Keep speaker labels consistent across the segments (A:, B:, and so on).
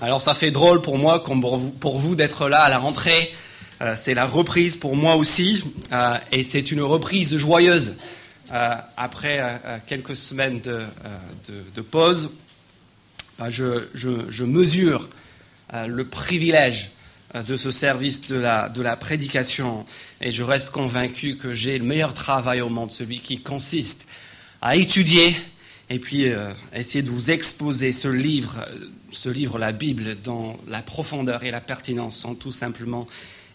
A: Alors ça fait drôle pour moi pour vous, d'être là à la rentrée. Euh, c'est la reprise pour moi aussi euh, et c'est une reprise joyeuse. Euh, après quelques semaines de, pause, bah, je, mesure le privilège de ce service de la, de la prédication et je reste convaincu que j'ai le meilleur travail au monde, celui qui consiste à étudier et puis essayer de vous exposer ce livre, ce livre, la Bible, dont la profondeur et la pertinence sont tout simplement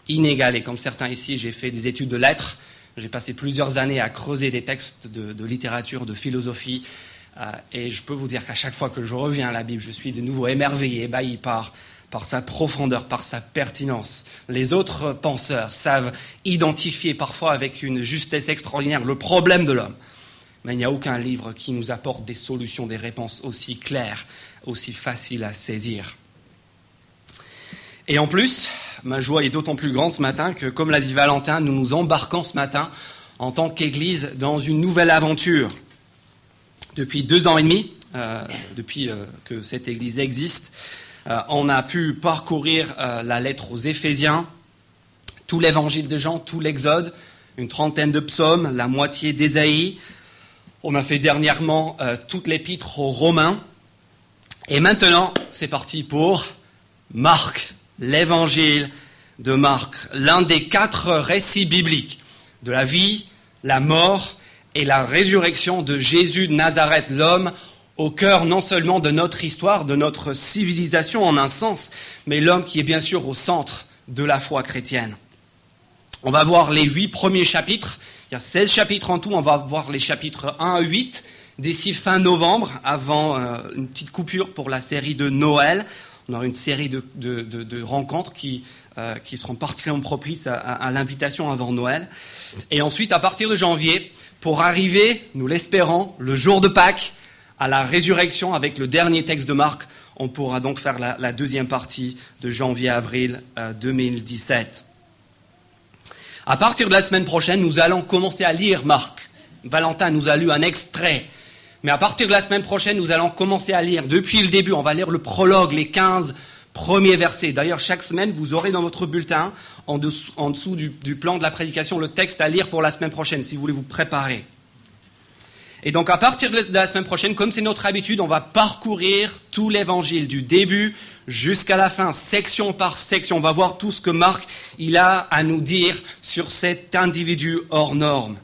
A: inégalées. Comme certains ici, j'ai fait des études de lettres, j'ai passé plusieurs années à creuser des textes de, littérature, de philosophie, euh, et je peux vous dire qu'à chaque fois que je reviens à la Bible, je suis de nouveau émerveillé, ébahi par sa profondeur, par sa pertinence. Les autres penseurs savent identifier parfois avec une justesse extraordinaire le problème de l'homme mais il n'y a aucun livre qui nous apporte des solutions, des réponses aussi claires, aussi faciles à saisir. Et en plus, ma joie est d'autant plus grande ce matin que, comme l'a dit Valentin, nous nous embarquons ce matin en tant qu'Église dans une nouvelle aventure. Depuis deux ans et demi, euh, depuis euh, que cette Église existe, euh, on a pu parcourir la lettre aux Éphésiens, tout l'évangile de Jean, tout l'Exode, une trentaine de psaumes, la moitié d'Ésaïe, on a fait dernièrement toute l'épître aux Romains. Et maintenant, c'est parti pour Marc, l'évangile de Marc, l'un des quatre récits bibliques de la vie, la mort et la résurrection de Jésus de Nazareth, l'homme au cœur non seulement de notre histoire, de notre civilisation en un sens, mais l'homme qui est bien sûr au centre de la foi chrétienne. On va voir les huit premiers chapitres. Il y a 16 chapitres en tout, on va voir les chapitres 1 à 8 d'ici fin novembre, avant euh, une petite coupure pour la série de Noël. On aura une série de, rencontres qui, euh, qui, seront particulièrement propices à, l'invitation avant Noël. Et ensuite, à partir de janvier, pour arriver, nous l'espérons, le jour de Pâques, à la résurrection avec le dernier texte de Marc, on pourra donc faire la, deuxième partie de janvier-avril 2017. Euh, à partir de la semaine prochaine, nous allons commencer à lire Marc. Valentin nous a lu un extrait. Mais à partir de la semaine prochaine, nous allons commencer à lire depuis le début. On va lire le prologue, les 15 premiers versets. D'ailleurs, chaque semaine, vous aurez dans votre bulletin, en dessous, du, du, plan de la prédication, le texte à lire pour la semaine prochaine, si vous voulez vous préparer. Et donc, à partir de la semaine prochaine, comme c'est notre habitude, on va parcourir tout l'évangile du début jusqu'à la fin, section par section. On va voir tout ce que Marc il a à nous dire sur cet individu hors norme.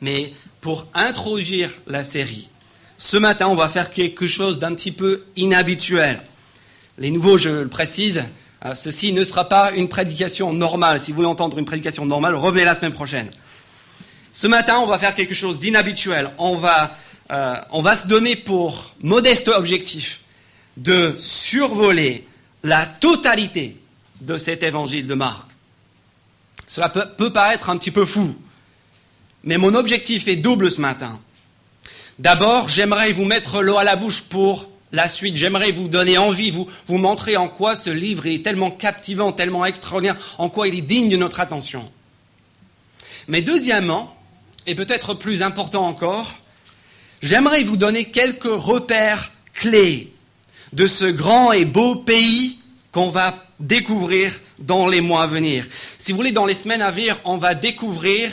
A: Mais pour introduire la série, ce matin, on va faire quelque chose d'un petit peu inhabituel. Les nouveaux, je le précise, euh, ceci ne sera pas une prédication normale. Si vous voulez entendre une prédication normale, revenez la semaine prochaine. Ce matin, on va faire quelque chose d'inhabituel. On va, euh, on va se donner pour modeste objectif de survoler la totalité de cet évangile de Marc. Cela peut, paraître un petit peu fou, mais mon objectif est double ce matin. D'abord, j'aimerais vous mettre l'eau à la bouche pour la suite. J'aimerais vous donner envie, vous, montrer en quoi ce livre est tellement captivant, tellement extraordinaire, en quoi il est digne de notre attention. Mais deuxièmement, et peut-être plus important encore, j'aimerais vous donner quelques repères clés de ce grand et beau pays qu'on va découvrir dans les mois à venir. Si vous voulez, dans les semaines à venir, on va découvrir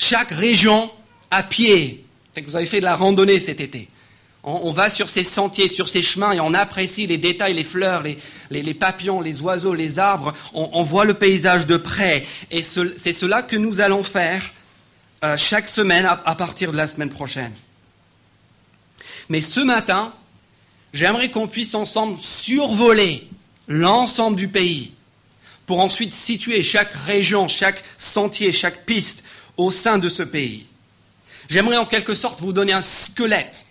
A: chaque région à pied. que vous avez fait de la randonnée cet été. On, va sur ces sentiers, sur ces chemins, et on apprécie les détails, les fleurs, les, papillons, les oiseaux, les arbres. On, voit le paysage de près. Et c'est cela que nous allons faire euh, chaque semaine à partir de la semaine prochaine. Mais ce matin, j'aimerais qu'on puisse ensemble survoler l'ensemble du pays pour ensuite situer chaque région, chaque sentier, chaque piste au sein de ce pays. J'aimerais en quelque sorte vous donner un squelette,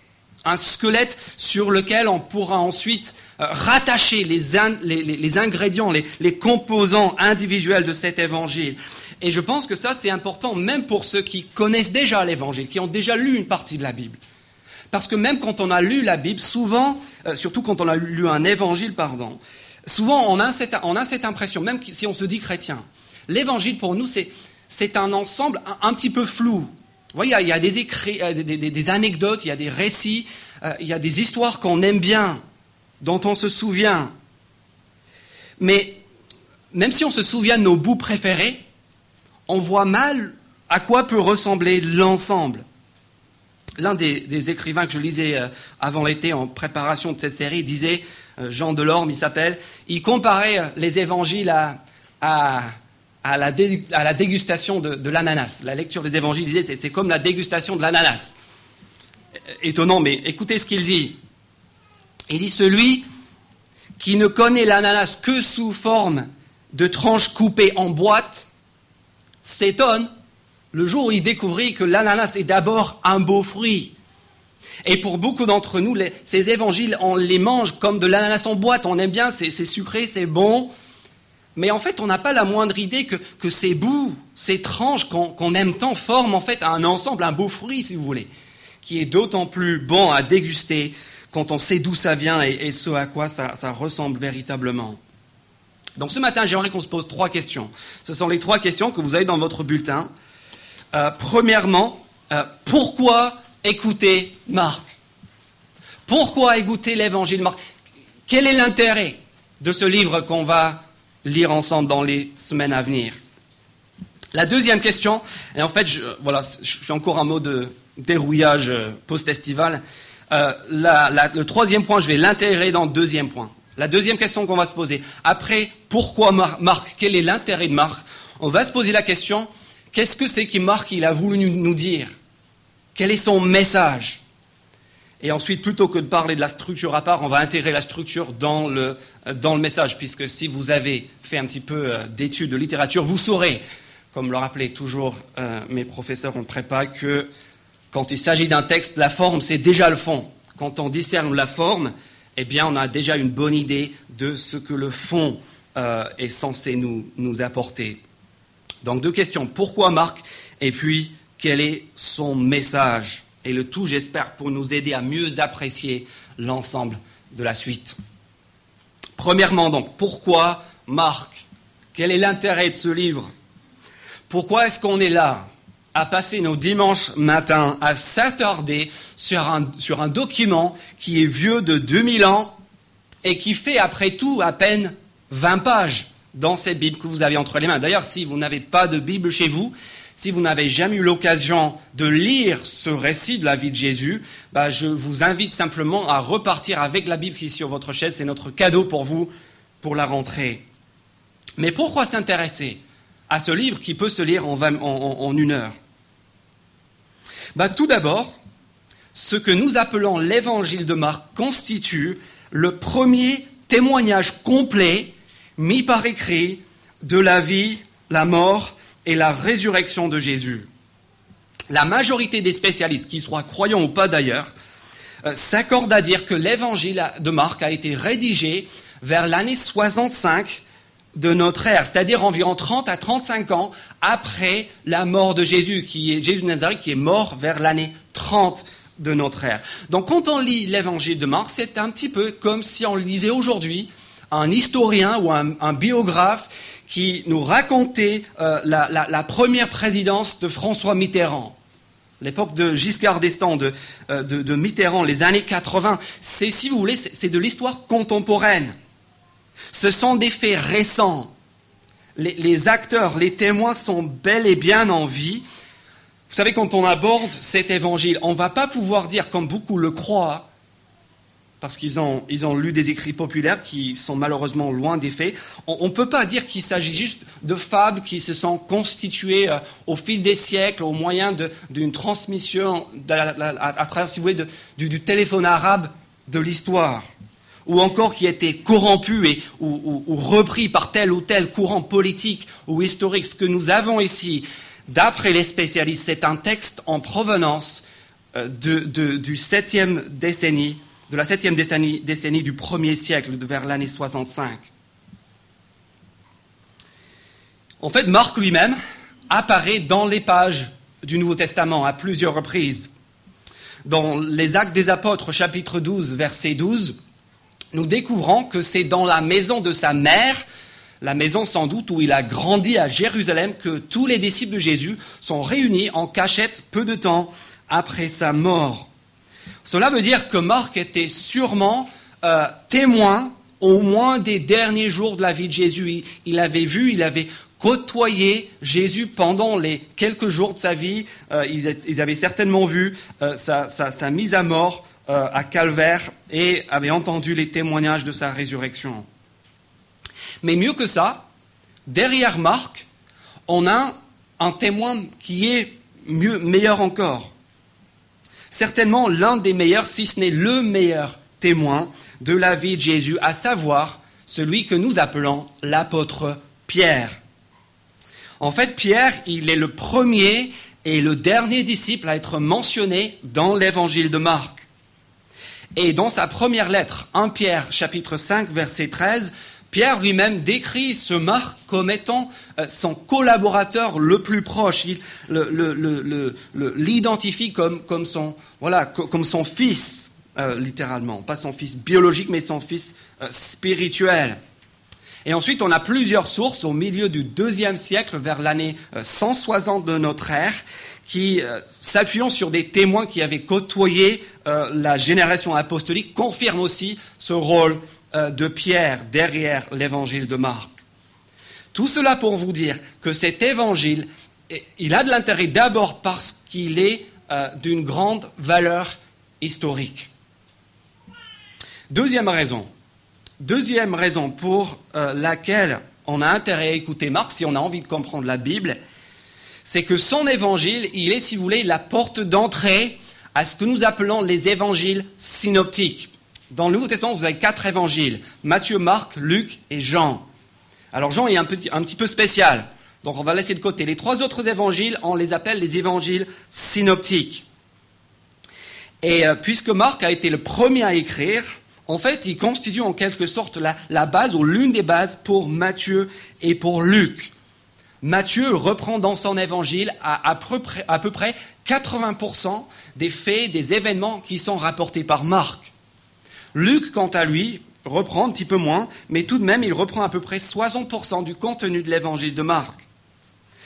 A: un squelette sur lequel on pourra ensuite euh, rattacher les, ingrédients, les composants individuels de cet évangile. Et je pense que ça, c'est important même pour ceux qui connaissent déjà l'évangile, qui ont déjà lu une partie de la Bible. Parce que même quand on a lu la Bible, souvent, euh, surtout quand on a lu un évangile, pardon, souvent on a cette, on a cette impression, même si on se dit chrétien, l'évangile pour nous, c'est un ensemble un, petit peu flou. Vous voyez, il y a des, écrits, euh, des, anecdotes, il y a des récits, euh, il y a des histoires qu'on aime bien. dont on se souvient. Mais même si on se souvient de nos bouts préférés, on voit mal à quoi peut ressembler l'ensemble. L'un des, écrivains que je lisais euh, avant l'été en préparation de cette série disait, Jean Delorme il s'appelle, il comparait les évangiles à, la, dégustation de, l'ananas. La lecture des évangiles disait c'est comme la dégustation de l'ananas. Étonnant, mais écoutez ce qu'il dit. Il dit celui qui ne connaît l'ananas que sous forme de tranches coupées en boîte s'étonne le jour où il découvrit que l'ananas est d'abord un beau fruit. Et pour beaucoup d'entre nous, ces évangiles, on les mange comme de l'ananas en boîte. On aime bien, c'est sucré, c'est bon. Mais en fait, on n'a pas la moindre idée que, ces bouts, ces tranches qu'on aime tant forment en fait un ensemble, un beau fruit, si vous voulez, qui est d'autant plus bon à déguster quand on sait d'où ça vient et, ce à quoi ça ressemble véritablement. Donc ce matin, j'aimerais qu'on se pose trois questions. Ce sont les trois questions que vous avez dans votre bulletin. Euh, premièrement, euh, pourquoi écouter Marc? Pourquoi écouter l'évangile Marc? Quel est l'intérêt de ce livre qu'on va lire ensemble dans les semaines à venir La deuxième question, et en fait, je, voilà, je suis encore un mot de dérouillage euh, post-estival. le troisième point, je vais l'intégrer dans le deuxième point. La deuxième question qu'on va se poser, après pourquoi Marc, quel est l'intérêt de Marc? On va se poser la question, qu'est-ce que c'est que Marc il a voulu nous dire? Quel est son message? Et ensuite, plutôt que de parler de la structure à part, on va intégrer la structure dans le, dans le message, puisque si vous avez fait un petit peu euh, d'études de littérature, vous saurez, comme le rappelaient toujours euh, mes professeurs en prépa, que quand il s'agit d'un texte, la forme, c'est déjà le fond. Quand on discerne la forme, eh bien, on a déjà une bonne idée de ce que le fond euh, est censé nous, nous apporter. Donc, deux questions. Pourquoi Marc? Et puis, quel est son message? Et le tout, j'espère, pour nous aider à mieux apprécier l'ensemble de la suite. Premièrement, donc, pourquoi Marc Quel est l'intérêt de ce livre? Pourquoi est-ce qu'on est là à passer nos dimanches matins à s'attarder sur un, sur un document qui est vieux de 2000 ans et qui fait après tout à peine 20 pages dans cette Bible que vous avez entre les mains? D'ailleurs, si vous n'avez pas de Bible chez vous, si vous n'avez jamais eu l'occasion de lire ce récit de la vie de Jésus, bah, je vous invite simplement à repartir avec la Bible qui est sur votre chaise. C'est notre cadeau pour vous pour la rentrée. Mais pourquoi s'intéresser à ce livre qui peut se lire en, une heure? Bah, Tout d'abord, ce que nous appelons l'évangile de Marc constitue le premier témoignage complet mis par écrit de la vie, la mort et la résurrection de Jésus. La majorité des spécialistes, qu'ils soient croyants ou pas d'ailleurs, euh, s'accordent à dire que l'évangile de Marc a été rédigé vers l'année 65 de notre ère, c'est-à-dire environ 30 à 35 ans après la mort de Jésus, qui est Jésus de Nazareth, qui est mort vers l'année 30 de notre ère. Donc quand on lit l'évangile de Marc, c'est un petit peu comme si on lisait aujourd'hui un historien ou un, biographe qui nous racontait euh, la, première présidence de François Mitterrand. L'époque de Giscard d'Estaing, de, euh, de, Mitterrand, les années 80, c'est, si vous voulez, c'est de l'histoire contemporaine. Ce sont des faits récents. Les, acteurs, les témoins sont bel et bien en vie. Vous savez, quand on aborde cet évangile, on ne va pas pouvoir dire, comme beaucoup le croient, parce qu'ils ont, lu des écrits populaires qui sont malheureusement loin des faits. On ne peut pas dire qu'il s'agit juste de fables qui se sont constituées euh, au fil des siècles au moyen d'une transmission à, travers, si vous voulez, du téléphone arabe de l'histoire ou encore qui été corrompu et, ou, repris par tel ou tel courant politique ou historique. Ce que nous avons ici, d'après les spécialistes, c'est un texte en provenance euh, du septième décennie, de la septième décennie, du premier siècle, vers l'année 65. En fait, Marc lui-même apparaît dans les pages du Nouveau Testament à plusieurs reprises. Dans les Actes des Apôtres, chapitre 12, verset 12, nous découvrons que c'est dans la maison de sa mère, la maison sans doute où il a grandi à Jérusalem, que tous les disciples de Jésus sont réunis en cachette peu de temps après sa mort. Cela veut dire que Marc était sûrement euh, témoin au moins des derniers jours de la vie de Jésus. Il, avait vu, il avait côtoyé Jésus pendant les quelques jours de sa vie. Euh, ils, avaient certainement vu euh, sa, mise à mort à Calvaire et avaient entendu les témoignages de sa résurrection. Mais mieux que ça, derrière Marc, on a un témoin qui est meilleur encore. Certainement l'un des meilleurs, si ce n'est le meilleur témoin de la vie de Jésus, à savoir celui que nous appelons l'apôtre Pierre. En fait, Pierre, il est le premier et le dernier disciple à être mentionné dans l'évangile de Marc. Et dans sa première lettre, 1 Pierre chapitre 5 verset 13, Pierre lui-même décrit ce Marc comme étant euh, son collaborateur le plus proche. Il l'identifie comme, son, fils, euh, littéralement. Pas son fils biologique, mais son fils euh, spirituel. Et ensuite, on a plusieurs sources au milieu du deuxième siècle, vers l'année 160 de notre ère, qui, s'appuyant sur des témoins qui avaient côtoyé la génération apostolique, confirment aussi ce rôle de Pierre derrière l'évangile de Marc. Tout cela pour vous dire que cet évangile, il a de l'intérêt d'abord parce qu'il est euh, d'une grande valeur historique. Deuxième raison, deuxième raison pour euh, laquelle on a intérêt à écouter Marc si on a envie de comprendre la Bible, c'est que son évangile, il est, si vous voulez, la porte d'entrée à ce que nous appelons les évangiles synoptiques. Dans le Nouveau Testament, vous avez quatre évangiles Matthieu, Marc, Luc et Jean. Alors Jean est un petit, peu spécial, donc on va laisser de côté. Les trois autres évangiles, on les appelle les évangiles synoptiques. Et euh, puisque Marc a été le premier à écrire, en fait, il constitue en quelque sorte la, base ou l'une des bases pour Matthieu et pour Luc. Matthieu reprend dans son évangile à, à, peu près, à peu près 80% des faits, des événements qui sont rapportés par Marc. Luc, quant à lui, reprend un petit peu moins, mais tout de même, il reprend à peu près 60% du contenu de l'évangile de Marc.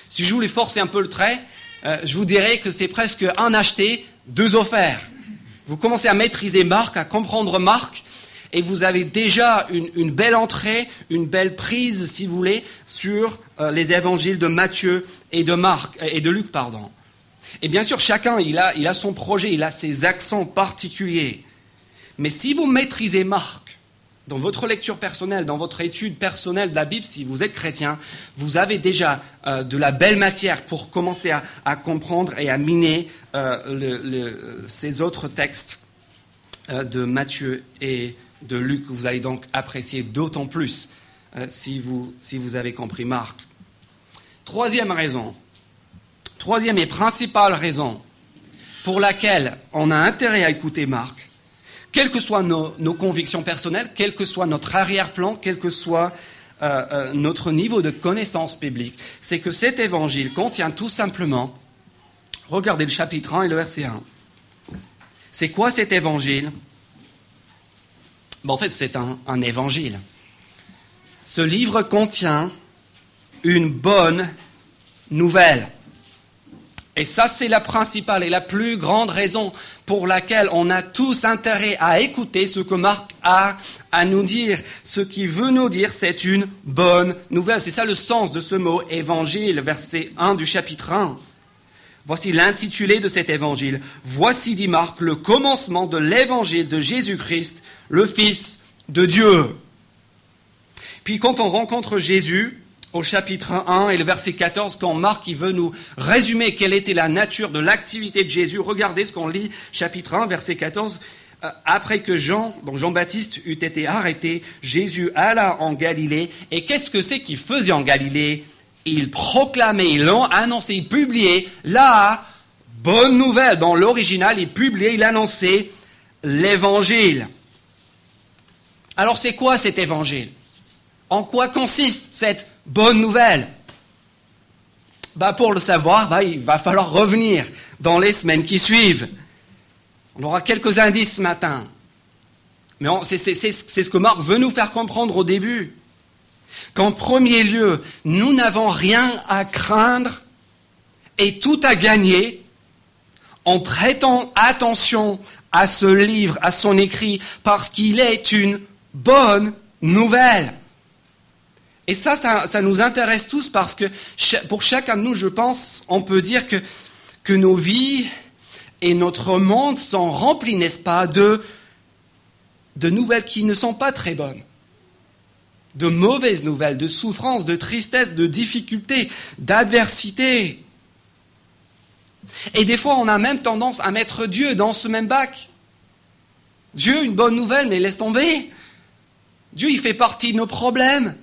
A: Si je voulais forcer un peu le trait, euh, je vous dirais que c'est presque un acheté, deux offerts. Vous commencez à maîtriser Marc, à comprendre Marc, et vous avez déjà une, belle entrée, une belle prise, si vous voulez, sur euh, les évangiles de Matthieu et de Marc et de Luc, pardon. Et bien sûr, chacun, il il a son projet, il a ses accents particuliers. Mais si vous maîtrisez Marc dans votre lecture personnelle, dans votre étude personnelle de la Bible, si vous êtes chrétien, vous avez déjà euh, de la belle matière pour commencer à, comprendre et à miner euh, ces autres textes euh, de Matthieu et de Luc. Vous allez donc apprécier d'autant plus si vous, si vous avez compris Marc. Troisième raison, troisième et principale raison pour laquelle on a intérêt à écouter Marc, quelles que soient nos, convictions personnelles, quel que soit notre arrière-plan, quel que soit euh, euh, notre niveau de connaissance biblique, c'est que cet évangile contient tout simplement, regardez le chapitre 1 et le verset 1. C'est quoi cet évangile? En fait, c'est un évangile. Ce livre contient une bonne nouvelle. Et ça, c'est la principale et la plus grande raison pour laquelle on a tous intérêt à écouter ce que Marc a à nous dire. Ce qu'il veut nous dire, c'est une bonne nouvelle. C'est ça le sens de ce mot évangile, verset 1 du chapitre 1. Voici l'intitulé de cet évangile. Voici, dit Marc, le commencement de l'évangile de Jésus-Christ, le Fils de Dieu. Puis quand on rencontre Jésus, au chapitre 1 et le verset 14, quand Marc veut nous résumer quelle était la nature de l'activité de Jésus. Regardez ce qu'on lit, chapitre 1, verset 14. Euh, après que Jean, donc Jean-Baptiste, eut été arrêté, Jésus alla en Galilée. Et qu'est-ce que c'est qu'il faisait en Galilée? Il proclamait, il annonçait, il publiait la bonne nouvelle. Dans l'original, il publiait, il annonçait l'évangile. Alors c'est quoi cet évangile? En quoi consiste cette bonne nouvelle bah Pour le savoir, bah, il va falloir revenir dans les semaines qui suivent. On aura quelques indices ce matin. Mais c'est ce que Marc veut nous faire comprendre au début. Qu'en premier lieu, nous n'avons rien à craindre et tout à gagner en prêtant attention à ce livre, à son écrit, parce qu'il est une bonne nouvelle. Et ça, ça, nous intéresse tous parce que pour chacun de nous, je pense, on peut dire que, nos vies et notre monde sont remplis, n'est-ce pas, de, de nouvelles qui ne sont pas très bonnes de mauvaises nouvelles, de souffrances, de tristesse, de difficultés, d'adversité. Et des fois, on a même tendance à mettre Dieu dans ce même bac. Dieu, une bonne nouvelle, mais laisse tomber. Dieu, il fait partie de nos problèmes.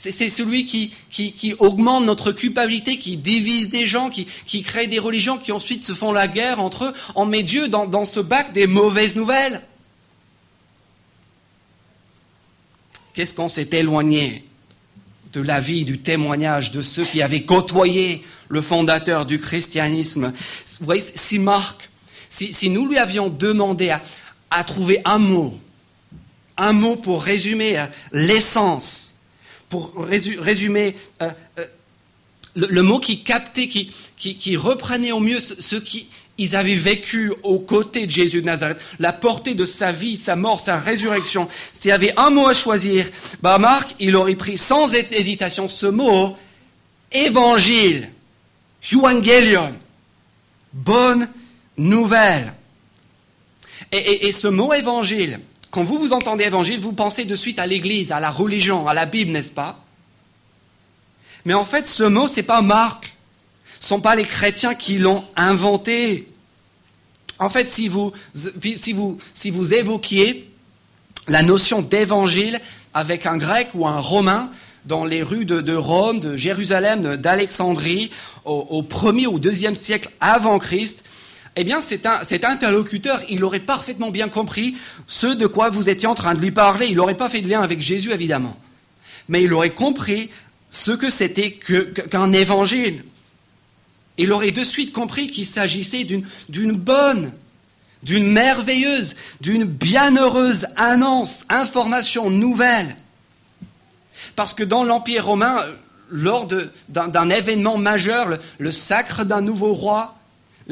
A: C'est celui qui, augmente notre culpabilité, qui divise des gens, qui, crée des religions qui ensuite se font la guerre entre eux. On met Dieu dans, dans ce bac des mauvaises nouvelles. Qu'est-ce qu'on s'est éloigné de la vie, du témoignage de ceux qui avaient côtoyé le fondateur du christianisme? Vous voyez, si Marc, si, nous lui avions demandé à, trouver un mot, un mot pour résumer euh, l'essence, pour résumer euh, euh, le, mot qui captait, qui, reprenait au mieux ce qui, ils avaient vécu aux côtés de Jésus de Nazareth, la portée de sa vie, sa mort, sa résurrection. S'il y avait un mot à choisir, bah Marc, il aurait pris sans hésitation ce mot, évangile, euangelion, bonne nouvelle. Et ce mot évangile, quand vous vous entendez évangile, vous pensez de suite à l'Église, à la religion, à la Bible, n'est-ce pas? Mais en fait, ce mot, c'est pas Marc. Ce ne sont pas les chrétiens qui l'ont inventé. En fait, si vous, évoquiez la notion d'évangile avec un grec ou un romain dans les rues de, Rome, de Jérusalem, d'Alexandrie, au, 1er ou 2e siècle avant Christ, eh bien, cet, cet interlocuteur, il aurait parfaitement bien compris ce de quoi vous étiez en train de lui parler. Il n'aurait pas fait de lien avec Jésus, évidemment. Mais il aurait compris ce que c'était qu'un évangile il aurait de suite compris qu'il s'agissait d'une bonne, d'une merveilleuse, d'une bienheureuse annonce, information nouvelle. Parce que dans l'Empire romain, lors d'un événement majeur, le, sacre d'un nouveau roi,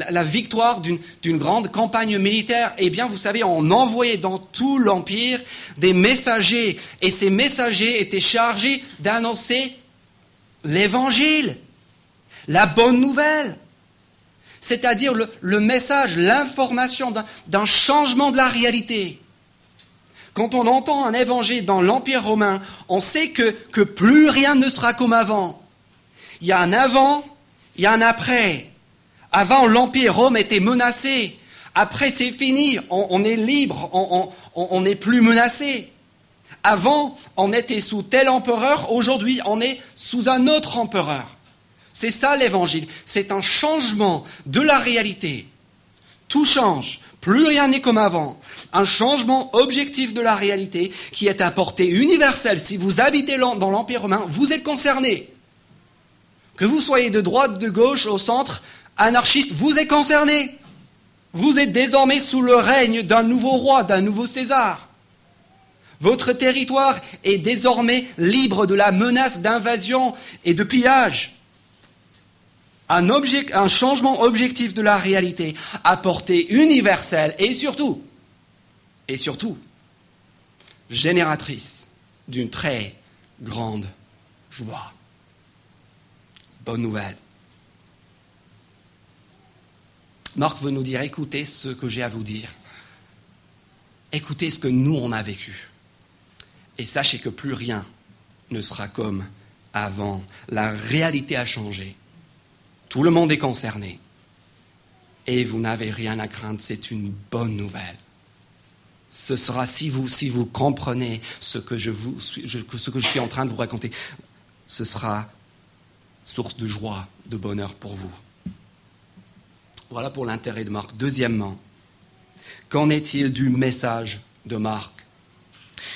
A: la, victoire d'une grande campagne militaire, eh bien, vous savez, on envoyait dans tout l'Empire des messagers. Et ces messagers étaient chargés d'annoncer l'Évangile la bonne nouvelle, c'est-à-dire le, message, l'information d'un changement de la réalité. Quand on entend un évangile dans l'Empire romain, on sait que, que plus rien ne sera comme avant. Il y a un avant, il y a un après. Avant, l'Empire Rome était menacé. Après, c'est fini, on, est libre, on n'est plus menacé. Avant, on était sous tel empereur, aujourd'hui, on est sous un autre empereur. C'est ça l'évangile. C'est un changement de la réalité. Tout change. Plus rien n'est comme avant. Un changement objectif de la réalité qui est à portée universelle. Si vous habitez dans l'Empire romain, vous êtes concerné. Que vous soyez de droite, de gauche, au centre, anarchiste, vous êtes concerné. Vous êtes désormais sous le règne d'un nouveau roi, d'un nouveau César. Votre territoire est désormais libre de la menace d'invasion et de pillage un, changement objectif de la réalité à portée universelle et surtout, et surtout, génératrice d'une très grande joie. Bonne nouvelle. Marc veut nous dire, écoutez ce que j'ai à vous dire. Écoutez ce que nous, on a vécu. Et sachez que plus rien ne sera comme avant. La réalité a changé. Tout le monde est concerné. Et vous n'avez rien à craindre, c'est une bonne nouvelle. Ce sera si vous, si vous comprenez ce que, je ce que je suis en train de vous raconter, ce sera source de joie, de bonheur pour vous. Voilà pour l'intérêt de Marc. Deuxièmement, qu'en est-il du message de Marc?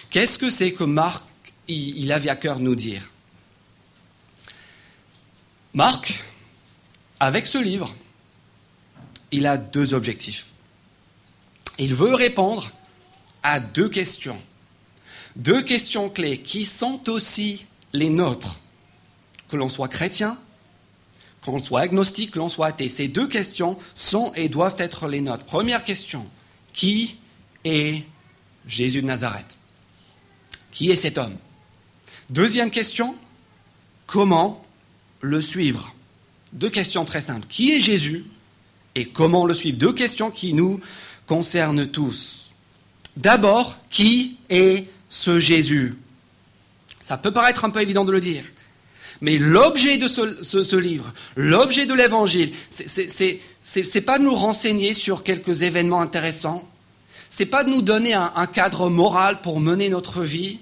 A: Qu'est-ce que c'est que Marc, il avait à cœur de nous dire? Marc, avec ce livre, il a deux objectifs. Il veut répondre à deux questions. Deux questions clés qui sont aussi les nôtres. Que l'on soit chrétien, que l'on soit agnostique, que l'on soit athée. Ces deux questions sont et doivent être les nôtres. Première question, qui est Jésus de Nazareth? Qui est cet homme? Deuxième question, comment le suivre? Deux questions très simples. Qui est Jésus et comment le suivre? Deux questions qui nous concernent tous. D'abord, qui est ce Jésus? Ça peut paraître un peu évident de le dire. Mais l'objet de ce, livre, l'objet de l'évangile, c'est pas de nous renseigner sur quelques événements intéressants, c'est pas de nous donner un, cadre moral pour mener notre vie,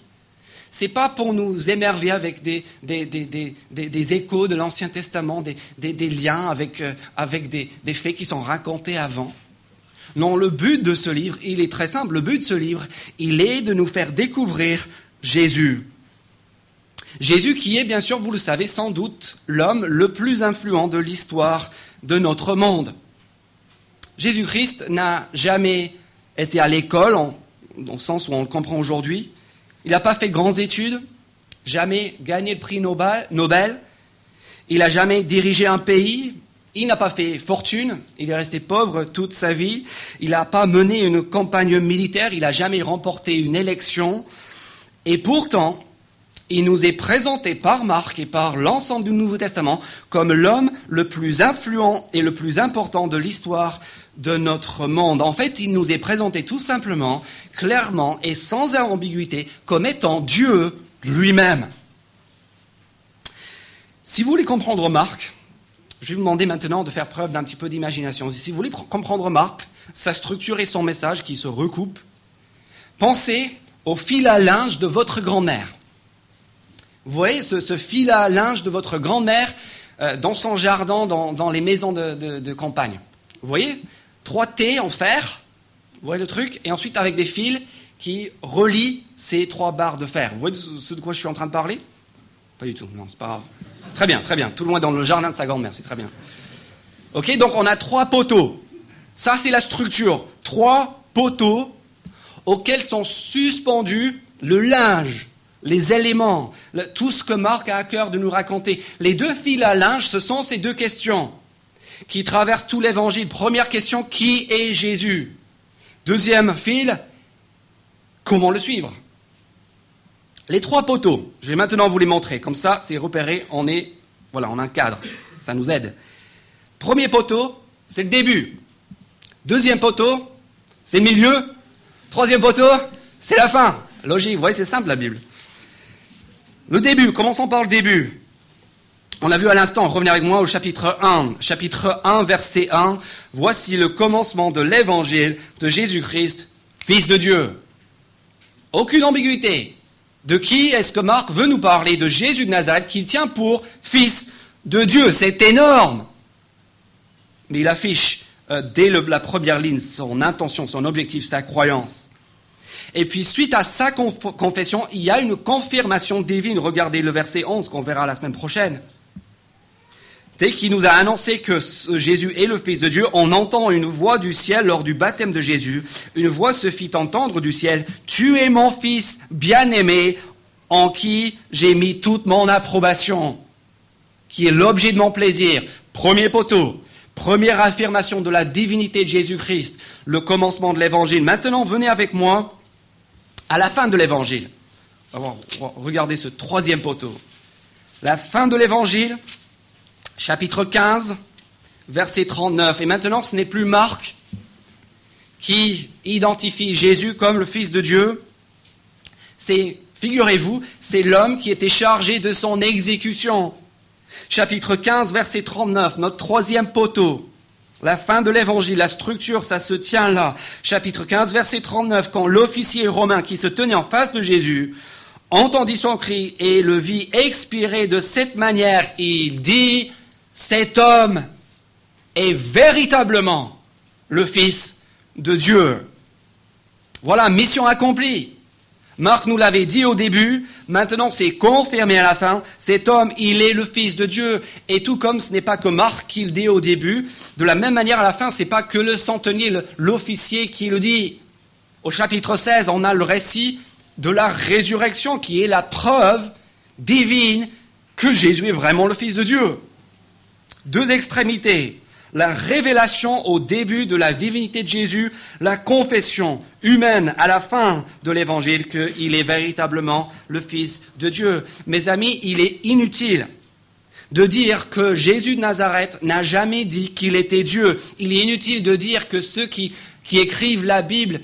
A: c'est pas pour nous émerveiller avec des, échos de l'Ancien Testament, des, liens avec, euh, avec des, faits qui sont racontés avant. Non, le but de ce livre, il est très simple. Le but de ce livre, il est de nous faire découvrir Jésus. Jésus qui est, bien sûr, vous le savez sans doute, l'homme le plus influent de l'histoire de notre monde. Jésus-Christ n'a jamais été à l'école, dans le sens où on le comprend aujourd'hui. Il n'a pas fait de grandes études, jamais gagné le prix Nobel. Il n'a jamais dirigé un pays. Il n'a pas fait fortune. Il est resté pauvre toute sa vie. Il n'a pas mené une campagne militaire. Il n'a jamais remporté une élection. Et pourtant, il nous est présenté par Marc et par l'ensemble du Nouveau Testament comme l'homme le plus influent et le plus important de l'histoire de notre monde. En fait, il nous est présenté tout simplement, clairement et sans ambiguïté comme étant Dieu lui-même. Si vous voulez comprendre Marc, je vais vous demander maintenant de faire preuve d'un petit peu d'imagination. Si vous voulez comprendre Marc, sa structure et son message qui se recoupent, pensez au fil à linge de votre grand-mère. Vous voyez ce, fil à linge de votre grand-mère euh, dans son jardin, dans, les maisons de, campagne. Vous voyez Trois T en fer, vous voyez le truc Et ensuite avec des fils qui relient ces trois barres de fer. Vous voyez ce de quoi je suis en train de parler? Pas du tout, non, c'est pas grave. Très bien, très bien. Tout monde dans le jardin de sa grand-mère, c'est très bien. Ok, donc on a trois poteaux. Ça, c'est la structure. Trois poteaux auxquels sont suspendus le linge les éléments, tout ce que Marc a à cœur de nous raconter. Les deux fils à linge, ce sont ces deux questions qui traversent tout l'évangile. Première question, qui est Jésus? Deuxième fil, comment le suivre? Les trois poteaux, je vais maintenant vous les montrer. Comme ça, c'est repéré, on est, voilà, on a un cadre. Ça nous aide. Premier poteau, c'est le début. Deuxième poteau, c'est le milieu. Troisième poteau, c'est la fin. Logique, vous voyez, c'est simple la Bible. Le début, commençons par le début. On a vu à l'instant, revenez avec moi au chapitre 1. Chapitre 1, verset 1. Voici le commencement de l'évangile de Jésus-Christ, Fils de Dieu. Aucune ambiguïté. De qui est-ce que Marc veut nous parler? De Jésus de Nazareth, qu'il tient pour Fils de Dieu. C'est énorme. Mais il affiche euh, dès la première ligne son intention, son objectif, sa croyance. Et puis suite à sa confession, il y a une confirmation divine. Regardez le verset 11 qu'on verra la semaine prochaine. Dès qu'il nous a annoncé que Jésus est le Fils de Dieu, on entend une voix du ciel lors du baptême de Jésus. Une voix se fit entendre du ciel. Tu es mon Fils bien-aimé en qui j'ai mis toute mon approbation, qui est l'objet de mon plaisir. Premier poteau. Première affirmation de la divinité de Jésus-Christ, le commencement de l'évangile. Maintenant, venez avec moi à la fin de l'évangile. Regardez ce troisième poteau. La fin de l'évangile, chapitre 15, verset 39. Et maintenant, ce n'est plus Marc qui identifie Jésus comme le Fils de Dieu. C'est, figurez-vous, c'est l'homme qui était chargé de son exécution. Chapitre 15, verset 39, notre troisième poteau. La fin de l'évangile, la structure, ça se tient là. Chapitre 15, verset 39, quand l'officier romain qui se tenait en face de Jésus entendit son cri et le vit expirer de cette manière, il dit, cet homme est véritablement le Fils de Dieu. Voilà, mission accomplie. Marc nous l'avait dit au début, maintenant c'est confirmé à la fin, cet homme, il est le Fils de Dieu. Et tout comme ce n'est pas que Marc qui le dit au début, de la même manière à la fin, ce n'est pas que le centenier, l'officier qui le dit. Au chapitre 16, on a le récit de la résurrection qui est la preuve divine que Jésus est vraiment le Fils de Dieu. Deux extrémités. La révélation au début de la divinité de Jésus, la confession humaine à la fin de l'évangile qu'il est véritablement le Fils de Dieu. Mes amis, il est inutile de dire que Jésus de Nazareth n'a jamais dit qu'il était Dieu. Il est inutile de dire que ceux qui, écrivent la Bible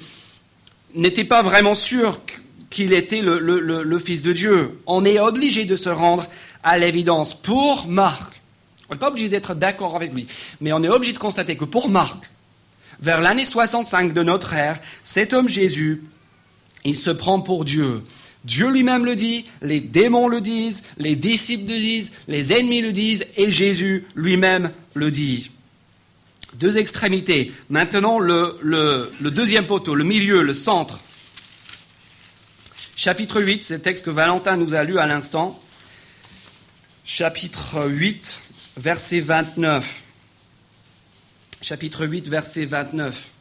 A: n'étaient pas vraiment sûrs qu'il était le, le, Fils de Dieu. On est obligé de se rendre à l'évidence. Pour Marc, on n'est pas obligé d'être d'accord avec lui, mais on est obligé de constater que pour Marc, vers l'année 65 de notre ère, cet homme Jésus, il se prend pour Dieu. Dieu lui-même le dit, les démons le disent, les disciples le disent, les ennemis le disent, et Jésus lui-même le dit. Deux extrémités. Maintenant, le, deuxième poteau, le milieu, le centre. Chapitre 8, c'est le texte que Valentin nous a lu à l'instant. Chapitre 8, verset 29. Chapitre 8, verset 29.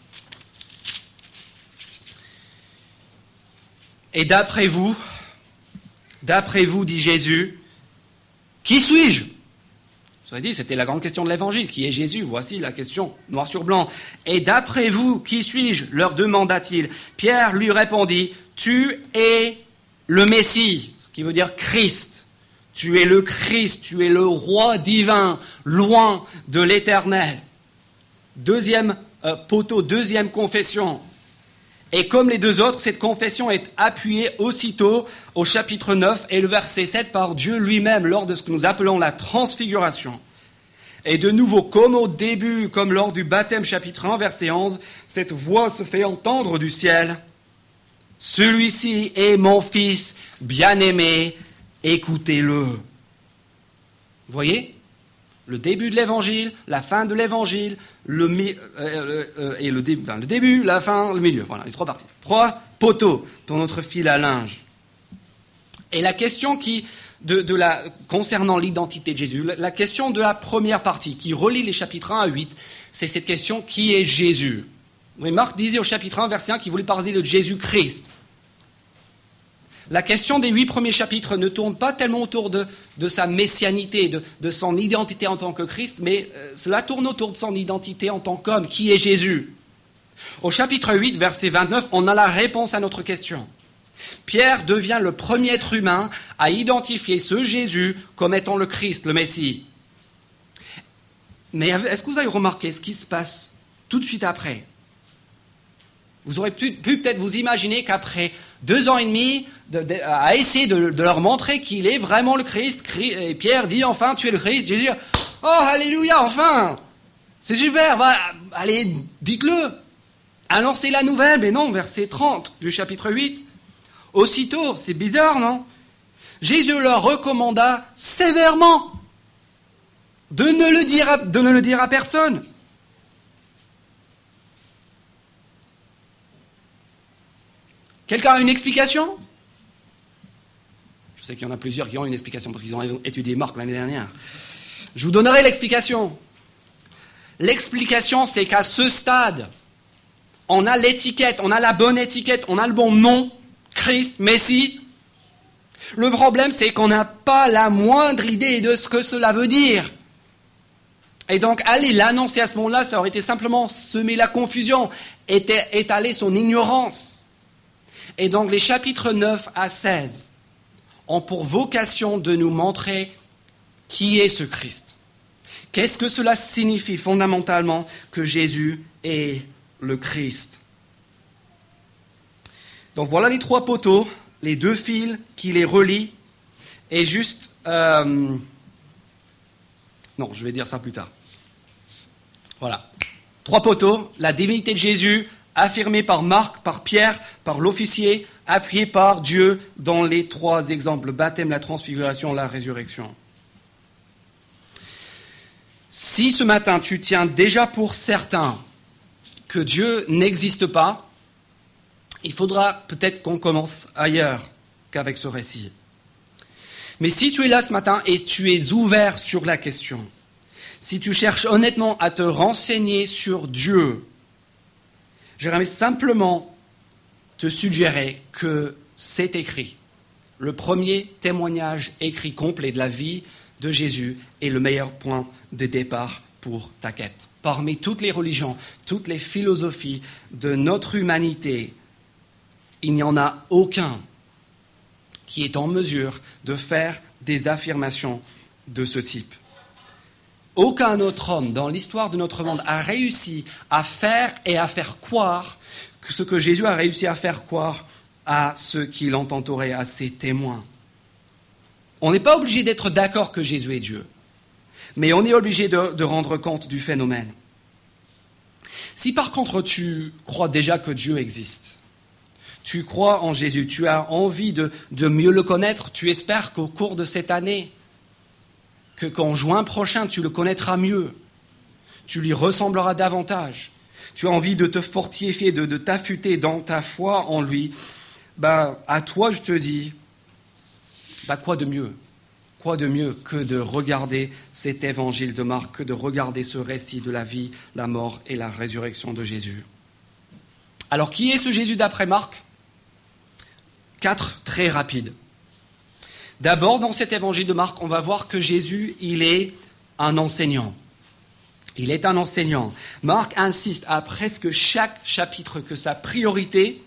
A: Et d'après vous, d'après vous, dit Jésus, qui suis-je? Vous dit, c'était la grande question de l'évangile. Qui est Jésus? Voici la question, noir sur blanc. Et d'après vous, qui suis-je? leur demanda-t-il. Pierre lui répondit, tu es le Messie, ce qui veut dire Christ. Tu es le Christ, tu es le roi divin, loin de l'éternel. Deuxième euh, poteau, deuxième confession. Et comme les deux autres, cette confession est appuyée aussitôt au chapitre 9 et le verset 7 par Dieu lui-même lors de ce que nous appelons la transfiguration. Et de nouveau, comme au début, comme lors du baptême chapitre 1 verset 11, cette voix se fait entendre du ciel. Celui-ci est mon fils bien-aimé, écoutez-le. Voyez? Le début de l'évangile, la fin de l'évangile, le, euh, euh, euh, le, début, la fin, le milieu. Voilà, les trois parties. Trois poteaux pour notre fil à linge. Et la question qui, de, concernant l'identité de Jésus, la, question de la première partie qui relie les chapitres 1 à 8, c'est cette question qui est Jésus? Marc disait au chapitre 1, verset 1 qu'il voulait parler de Jésus-Christ. La question des huit premiers chapitres ne tourne pas tellement autour de, sa messianité, de, son identité en tant que Christ, mais euh, cela tourne autour de son identité en tant qu'homme, qui est Jésus. Au chapitre 8, verset 29, on a la réponse à notre question. Pierre devient le premier être humain à identifier ce Jésus comme étant le Christ, le Messie. Mais est-ce que vous avez remarqué ce qui se passe tout de suite après? Vous aurez pu peut-être vous imaginer qu'après deux ans et demi à essayer de, leur montrer qu'il est vraiment le Christ. Pierre dit enfin, tu es le Christ. Jésus dit, oh, alléluia, enfin C'est super, allez, dites-le Annoncez la nouvelle, mais non, verset 30 du chapitre 8. Aussitôt, c'est bizarre, non? Jésus leur recommanda sévèrement de ne le dire à personne. Quelqu'un a une explication? Je sais qu'il y en a plusieurs qui ont une explication parce qu'ils ont étudié Marc l'année dernière. Je vous donnerai l'explication. L'explication, c'est qu'à ce stade, on a l'étiquette, on a la bonne étiquette, on a le bon nom, Christ, Messie. Le problème, c'est qu'on n'a pas la moindre idée de ce que cela veut dire. Et donc, aller l'annoncer à ce moment-là, ça aurait été simplement semer la confusion, étaler son ignorance. Et donc les chapitres 9 à 16 ont pour vocation de nous montrer qui est ce Christ. Qu'est-ce que cela signifie fondamentalement que Jésus est le Christ? Donc voilà les trois poteaux, les deux fils qui les relient. Et juste... Euh, non, je vais dire ça plus tard. Voilà. Trois poteaux, la divinité de Jésus, affirmé par Marc, par Pierre, par l'officier, appuyé par Dieu dans les trois exemples, le baptême, la transfiguration, la résurrection. Si ce matin tu tiens déjà pour certain que Dieu n'existe pas, il faudra peut-être qu'on commence ailleurs qu'avec ce récit. Mais si tu es là ce matin et tu es ouvert sur la question, si tu cherches honnêtement à te renseigner sur Dieu, J'aimerais simplement te suggérer que c'est écrit. Le premier témoignage écrit complet de la vie de Jésus est le meilleur point de départ pour ta quête. Parmi toutes les religions, toutes les philosophies de notre humanité, il n'y en a aucun qui est en mesure de faire des affirmations de ce type. Aucun autre homme dans l'histoire de notre monde a réussi à faire et à faire croire ce que Jésus a réussi à faire croire à ceux qui l'ont entouré, à ses témoins. On n'est pas obligé d'être d'accord que Jésus est Dieu, mais on est obligé de, rendre compte du phénomène. Si par contre tu crois déjà que Dieu existe, tu crois en Jésus, tu as envie de mieux le connaître, tu espères qu'au cours de cette année, que qu'en juin prochain, tu le connaîtras mieux, tu lui ressembleras davantage, tu as envie de te fortifier, de, t'affûter dans ta foi en lui, bah, à toi je te dis, bah, quoi de mieux? Quoi de mieux que de regarder cet évangile de Marc, que de regarder ce récit de la vie, la mort et la résurrection de Jésus? Alors, qui est ce Jésus d'après Marc? Quatre très rapides. D'abord, dans cet évangile de Marc, on va voir que Jésus, il est un enseignant. Il est un enseignant. Marc insiste à presque chaque chapitre que sa priorité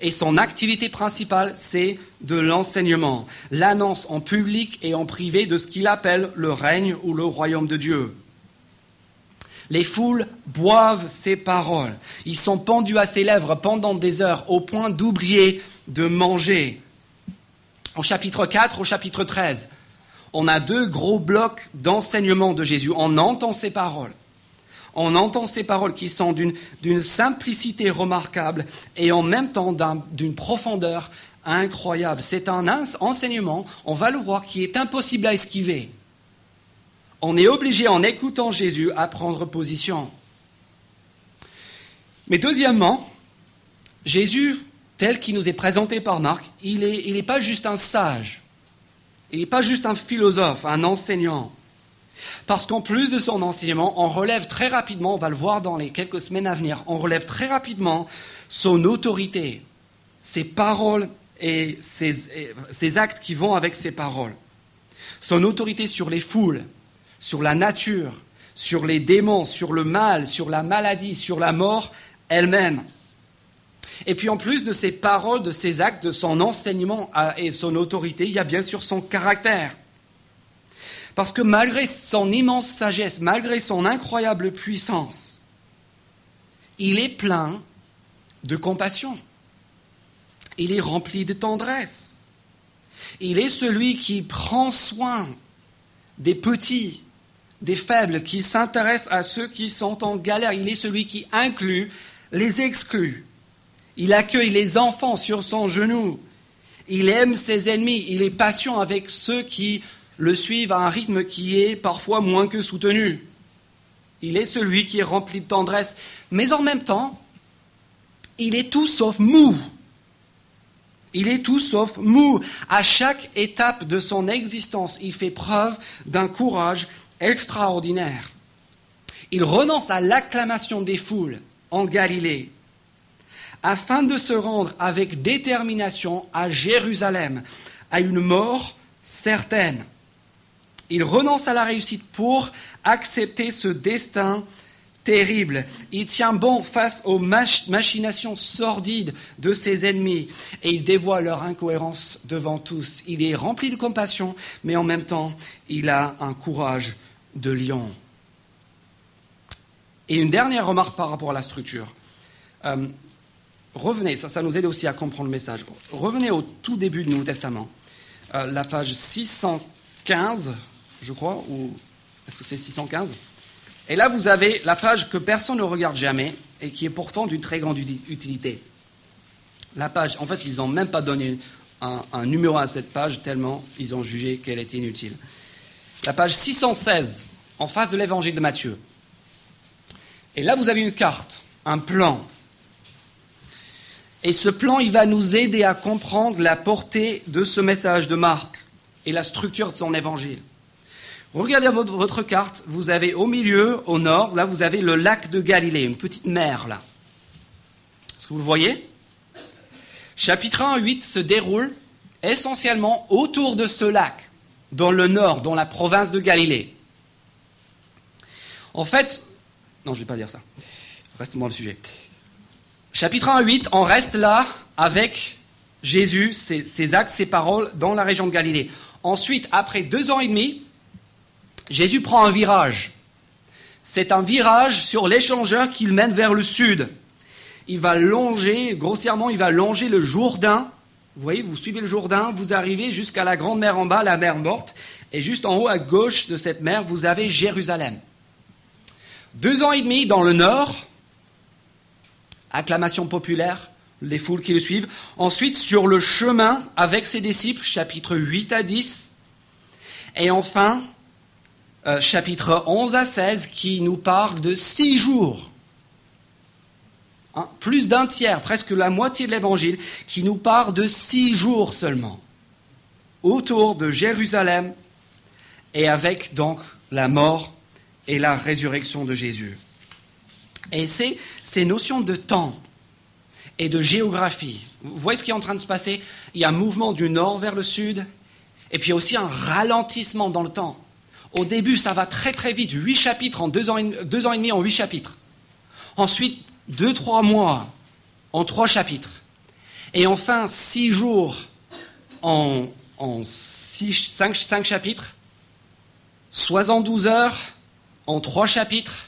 A: et son activité principale, c'est de l'enseignement, l'annonce en public et en privé de ce qu'il appelle le règne ou le royaume de Dieu. Les foules boivent ses paroles. Ils sont pendus à ses lèvres pendant des heures au point d'oublier de manger. Au chapitre 4, au chapitre 13, on a deux gros blocs d'enseignement de Jésus. On entend ses paroles. On entend ces paroles qui sont d'une simplicité remarquable et en même temps d'une profondeur incroyable. C'est un enseignement, on va le voir, qui est impossible à esquiver. On est obligé, en écoutant Jésus, à prendre position. Mais deuxièmement, Jésus, tel qu'il nous est présenté par Marc, il n'est pas juste un sage, il n'est pas juste un philosophe, un enseignant. Parce qu'en plus de son enseignement, on relève très rapidement, on va le voir dans les quelques semaines à venir, on relève très rapidement son autorité, ses paroles et ses, actes qui vont avec ses paroles. Son autorité sur les foules, sur la nature, sur les démons, sur le mal, sur la maladie, sur la mort elle-même. Et puis en plus de ses paroles, de ses actes, de son enseignement et son autorité, il y a bien sûr son caractère. Parce que malgré son immense sagesse, malgré son incroyable puissance, il est plein de compassion. Il est rempli de tendresse. Il est celui qui prend soin des petits, des faibles, qui s'intéresse à ceux qui sont en galère. Il est celui qui inclut les exclus. Il accueille les enfants sur son genou. Il aime ses ennemis. Il est patient avec ceux qui le suivent à un rythme qui est parfois moins que soutenu. Il est celui qui est rempli de tendresse, mais en même temps, il est tout sauf mou. Il est tout sauf mou. À chaque étape de son existence, il fait preuve d'un courage extraordinaire. Il renonce à l'acclamation des foules en Galilée afin de se rendre avec détermination à Jérusalem, à une mort certaine. Il renonce à la réussite pour accepter ce destin terrible. Il tient bon face aux machinations sordides de ses ennemis et il dévoile leur incohérence devant tous. Il est rempli de compassion, mais en même temps, il a un courage de lion. Et une dernière remarque par rapport à la structure. Euh, revenez, ça, nous aide aussi à comprendre le message. Revenez au tout début du Nouveau Testament, euh, la page 615 je crois, ou est-ce que c'est 615 Et là, vous avez la page que personne ne regarde jamais et qui est pourtant d'une très grande utilité. La page, en fait, ils n'ont même pas donné un, numéro à cette page tellement ils ont jugé qu'elle était inutile. La page 616, en face de l'évangile de Matthieu. Et là, vous avez une carte, un plan. Et ce plan, il va nous aider à comprendre la portée de ce message de Marc et la structure de son évangile. Regardez votre, carte, vous avez au milieu, au nord, là vous avez le lac de Galilée, une petite mer là. Est-ce que vous le voyez? Chapitre 1 8 se déroule essentiellement autour de ce lac, dans le nord, dans la province de Galilée. En fait, non, je ne vais pas dire ça. Reste dans le sujet. Chapitre 1 à 8, on reste là avec Jésus, ses, ses, actes, ses paroles dans la région de Galilée. Ensuite, après deux ans et demi, Jésus prend un virage. C'est un virage sur l'échangeur qu'il mène vers le sud. Il va longer, grossièrement, il va longer le Jourdain. Vous voyez, vous suivez le Jourdain, vous arrivez jusqu'à la grande mer en bas, la mer morte, et juste en haut à gauche de cette mer, vous avez Jérusalem. Deux ans et demi dans le nord, acclamation populaire, les foules qui le suivent. Ensuite, sur le chemin avec ses disciples, chapitres 8 à 10. Et enfin, euh, chapitre 11 à 16, qui nous parle de six jours. Hein, plus d'un tiers, presque la moitié de l'évangile, qui nous parle de six jours seulement, autour de Jérusalem, et avec donc la mort et la résurrection de Jésus. Et c'est ces notions de temps et de géographie. Vous voyez ce qui est en train de se passer? Il y a un mouvement du nord vers le sud, et puis aussi un ralentissement dans le temps. Au début, ça va très très vite, huit chapitres en deux ans, et, deux ans et demi en huit chapitres. Ensuite, deux, trois mois en trois chapitres. Et enfin, six jours en, en six, cinq, cinq chapitres. 72 heures en trois chapitres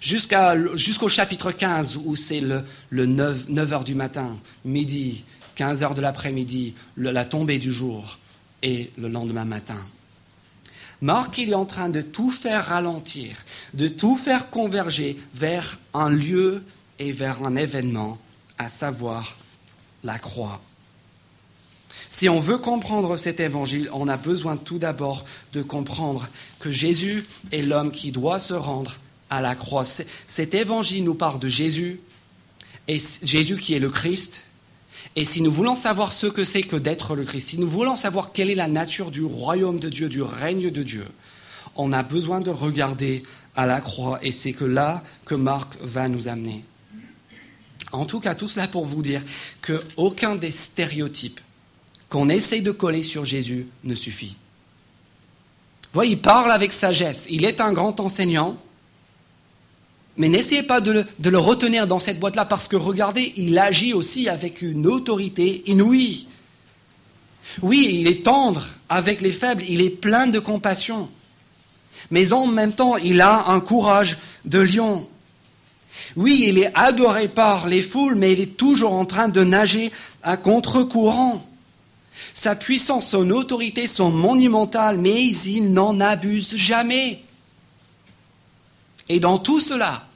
A: jusqu'au chapitre 15 où c'est le, 9, 9 heures du matin, midi, 15 heures de l'après-midi, la tombée du jour et le lendemain matin. Marc, il est en train de tout faire ralentir, de tout faire converger vers un lieu et vers un événement, à savoir la croix. Si on veut comprendre cet évangile, on a besoin tout d'abord de comprendre que Jésus est l'homme qui doit se rendre à la croix. Cet évangile nous parle de Jésus, et Jésus qui est le Christ. Et si nous voulons savoir ce que c'est que d'être le Christ, si nous voulons savoir quelle est la nature du royaume de Dieu, du règne de Dieu, on a besoin de regarder à la croix, et c'est que là que Marc va nous amener. En tout cas, tout cela pour vous dire qu'aucun des stéréotypes qu'on essaye de coller sur Jésus ne suffit. Vous voyez, il parle avec sagesse. Il est un grand enseignant. Mais n'essayez pas de le, retenir dans cette boîte-là parce que regardez, il agit aussi avec une autorité inouïe. Oui, il est tendre avec les faibles, il est plein de compassion. Mais en même temps, il a un courage de lion. Oui, il est adoré par les foules, mais il est toujours en train de nager à contre-courant. Sa puissance, son autorité sont monumentales, mais il n'en abuse jamais. Et dans tout cela,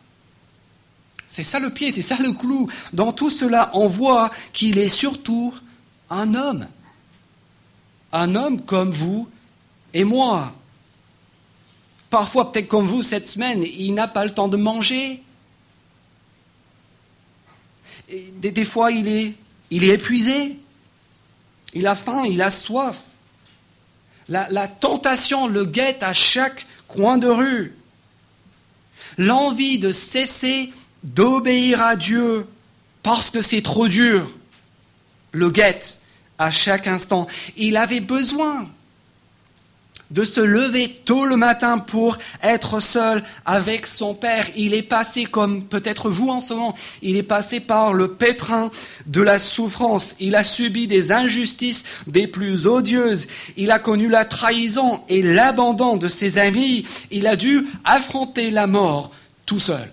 A: c'est ça le pied, c'est ça le clou, dans tout cela, on voit qu'il est surtout un homme. Un homme comme vous et moi. Parfois, peut-être comme vous cette semaine, il n'a pas le temps de manger. des, fois, il est, il est épuisé. Il a faim, il a soif. La, tentation le guette à chaque coin de rue. L'envie de cesser d'obéir à Dieu parce que c'est trop dur le guette à chaque instant. Il avait besoin de se lever tôt le matin pour être seul avec son Père. Il est passé, comme peut-être vous en ce moment, il est passé par le pétrin de la souffrance. Il a subi des injustices des plus odieuses. Il a connu la trahison et l'abandon de ses amis. Il a dû affronter la mort tout seul.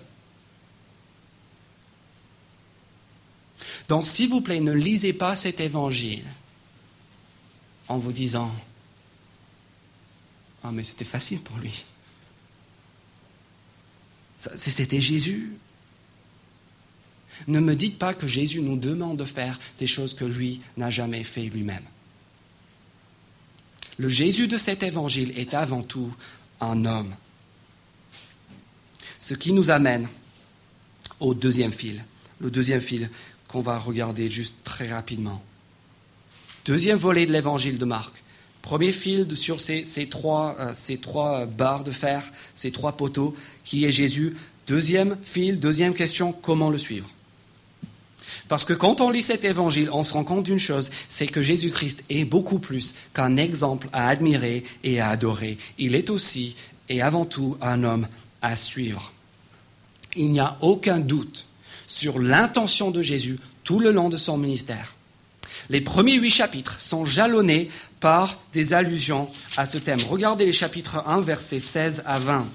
A: Donc, s'il vous plaît, ne lisez pas cet évangile en vous disant ah, mais c'était facile pour lui. C'était Jésus. Ne me dites pas que Jésus nous demande de faire des choses que lui n'a jamais fait lui-même. Le Jésus de cet évangile est avant tout un homme. Ce qui nous amène au deuxième fil, le deuxième fil qu'on va regarder juste très rapidement. Deuxième volet de l'évangile de Marc, Premier fil sur ces, trois, euh, ces trois barres de fer, ces trois poteaux, qui est Jésus. Deuxième fil, deuxième question, comment le suivre? Parce que quand on lit cet évangile, on se rend compte d'une chose, c'est que Jésus-Christ est beaucoup plus qu'un exemple à admirer et à adorer. Il est aussi et avant tout un homme à suivre. Il n'y a aucun doute sur l'intention de Jésus tout le long de son ministère. Les premiers huit chapitres sont jalonnés par des allusions à ce thème. Regardez les chapitres 1, versets 16 à 20.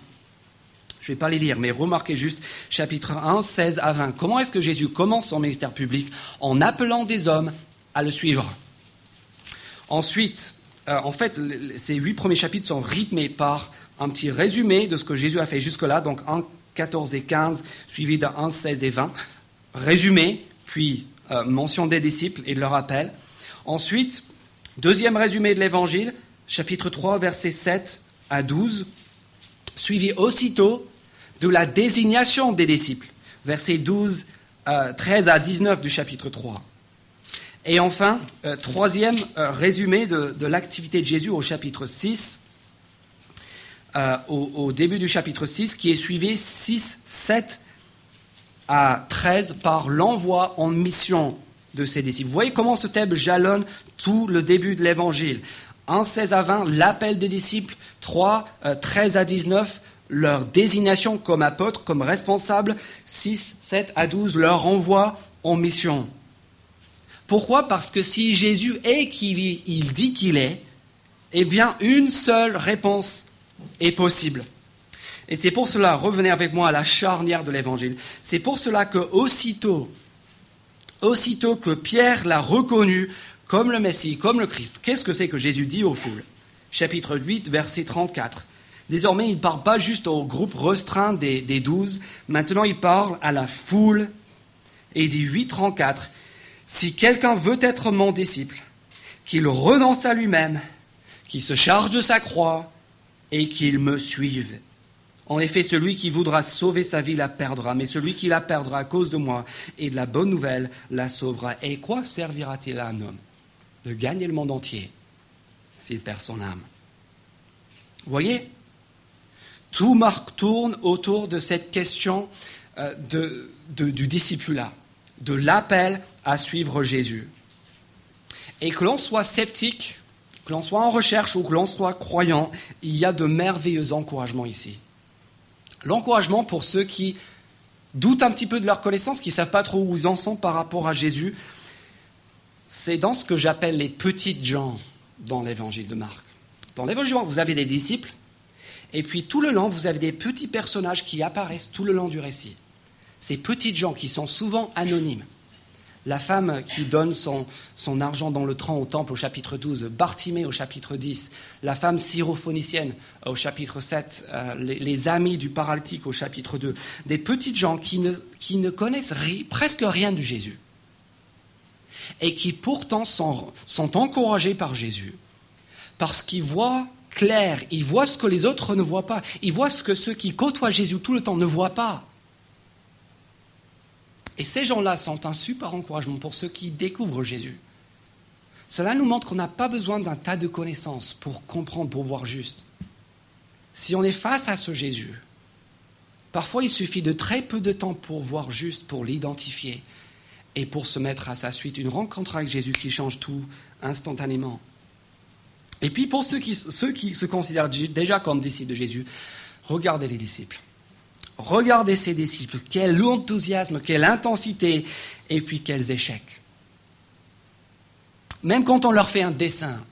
A: Je ne vais pas les lire, mais remarquez juste chapitre 1, 16 à 20. Comment est-ce que Jésus commence son ministère public En appelant des hommes à le suivre? Ensuite, euh, en fait, ces huit premiers chapitres sont rythmés par un petit résumé de ce que Jésus a fait jusque-là, donc 1, 14 et 15, suivi de 1, 16 et 20. Résumé, puis euh, mention des disciples et de leur appel. Ensuite, deuxième résumé de l'évangile, chapitre 3, versets 7 à 12, suivi aussitôt de la désignation des disciples, versets 12, 13 euh, à 19 du chapitre 3. Et enfin, euh, troisième résumé de, l'activité de Jésus au chapitre 6, au, au, début du chapitre 6, qui est suivi 6, 7 à 13 par l'envoi en mission de ses disciples. Vous voyez comment ce thème jalonne tout le début de l'évangile. 1, 16 à 20, l'appel des disciples. 3, 13 euh, à 19, leur désignation comme apôtres, comme responsables. 6, 7 à 12, leur envoi en mission. Pourquoi? Parce que si Jésus est qui il dit qu'il est, eh bien une seule réponse est possible. Et c'est pour cela, revenez avec moi à la charnière de l'évangile, c'est pour cela que aussitôt, aussitôt que Pierre l'a reconnu comme le Messie, comme le Christ, qu'est-ce que c'est que Jésus dit aux foules? Chapitre 8, verset 34. Désormais, il ne parle pas juste au groupe restreint des, douze, maintenant il parle à la foule. Et dit 8, 34, si quelqu'un veut être mon disciple, qu'il renonce à lui-même, qu'il se charge de sa croix et qu'il me suive. En effet, celui qui voudra sauver sa vie la perdra, mais celui qui la perdra à cause de moi et de la bonne nouvelle la sauvera. Et quoi servira-t-il à un homme De gagner le monde entier s'il perd son âme? Voyez Tout marque tourne autour de cette question euh, du discipulat, de l'appel à suivre Jésus. Et que l'on soit sceptique, que l'on soit en recherche ou que l'on soit croyant, il y a de merveilleux encouragements ici. L'encouragement pour ceux qui doutent un petit peu de leur connaissance, qui ne savent pas trop où ils en sont par rapport à Jésus, c'est dans ce que j'appelle les petites gens dans l'évangile de Marc. Dans l'évangile, vous avez des disciples, et puis tout le long, vous avez des petits personnages qui apparaissent tout le long du récit. Ces petites gens qui sont souvent anonymes, la femme qui donne son, argent dans le tronc au temple au chapitre 12, Bartimée au chapitre 10, la femme syrophonicienne au chapitre 7, euh, les, amis du paralytique au chapitre 2, des petites gens qui ne, connaissent presque rien de Jésus et qui pourtant sont encouragés par Jésus parce qu'ils voient clair, ils voient ce que les autres ne voient pas, ils voient ce que ceux qui côtoient Jésus tout le temps ne voient pas. Et ces gens-là sont un super encouragement pour ceux qui découvrent Jésus. Cela nous montre qu'on n'a pas besoin d'un tas de connaissances pour comprendre, pour voir juste. Si on est face à ce Jésus, parfois il suffit de très peu de temps pour voir juste, pour l'identifier et pour se mettre à sa suite. Une rencontre avec Jésus qui change tout instantanément. Et puis pour ceux qui, ceux qui se considèrent déjà comme disciples de Jésus, regardez les disciples. Regardez ces disciples, quel enthousiasme, quelle intensité, et puis quels échecs. Même quand on leur fait un dessin,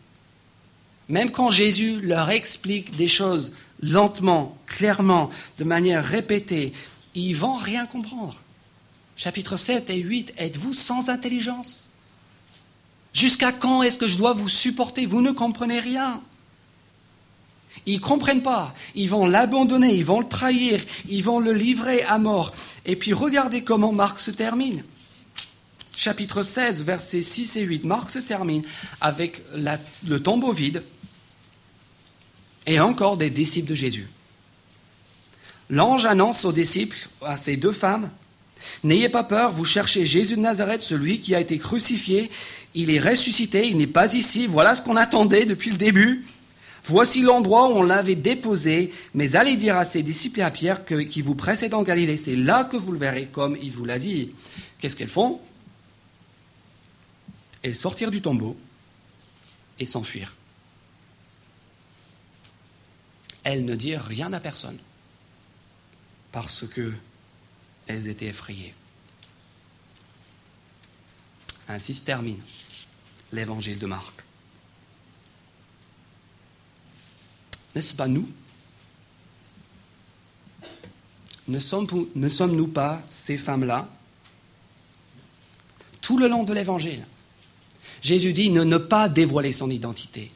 A: même quand Jésus leur explique des choses lentement, clairement, de manière répétée, ils vont rien comprendre. Chapitre 7 et 8, êtes-vous sans intelligence? Jusqu'à quand est-ce que je dois vous supporter? Vous ne comprenez rien. Ils ne comprennent pas. Ils vont l'abandonner, ils vont le trahir, ils vont le livrer à mort. Et puis regardez comment Marc se termine. Chapitre 16, versets 6 et 8. Marc se termine avec le tombeau vide et encore des disciples de Jésus. L'ange annonce aux disciples, à ces deux femmes, N'ayez pas peur, vous cherchez Jésus de Nazareth, celui qui a été crucifié. Il est ressuscité, il n'est pas ici. Voilà ce qu'on attendait depuis le début. Voici l'endroit où on l'avait déposé, mais allez dire à ses disciples et à Pierre qui vous précèdent en Galilée, c'est là que vous le verrez comme il vous l'a dit. Qu'est-ce qu'elles font? Elles sortirent du tombeau et s'enfuirent. Elles ne dirent rien à personne. parce que elles étaient effrayées. Ainsi se termine l'évangile de Marc. N'est-ce pas nous? Ne sommes-nous pas ces femmes-là? Tout le long de l'évangile, Jésus dit ne, pas dévoiler son identité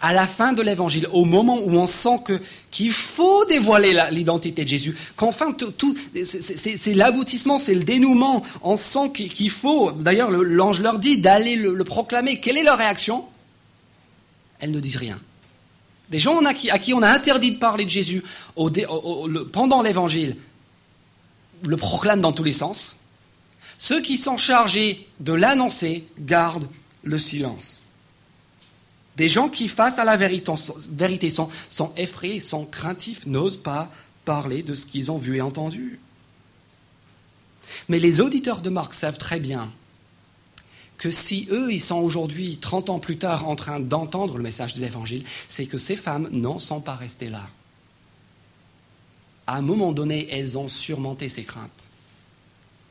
A: à la fin de l'évangile, au moment où on sent que, qu'il faut dévoiler l'identité de Jésus, qu'enfin tout, c'est, l'aboutissement, c'est le dénouement, on sent qu'il faut, d'ailleurs l'ange leur dit d'aller le, proclamer. Quelle est leur réaction? Elles ne disent rien. Des gens à qui, on a interdit de parler de Jésus pendant l'évangile le proclament dans tous les sens. Ceux qui sont chargés de l'annoncer gardent le silence. Des gens qui, face à la vérité, sont, sont effrayés, sont craintifs, n'osent pas parler de ce qu'ils ont vu et entendu. Mais les auditeurs de Marc savent très bien que si eux, ils sont aujourd'hui, 30 ans plus tard, en train d'entendre le message de l'Évangile, c'est que ces femmes n'en sont pas restées là. À un moment donné, elles ont surmonté ces craintes.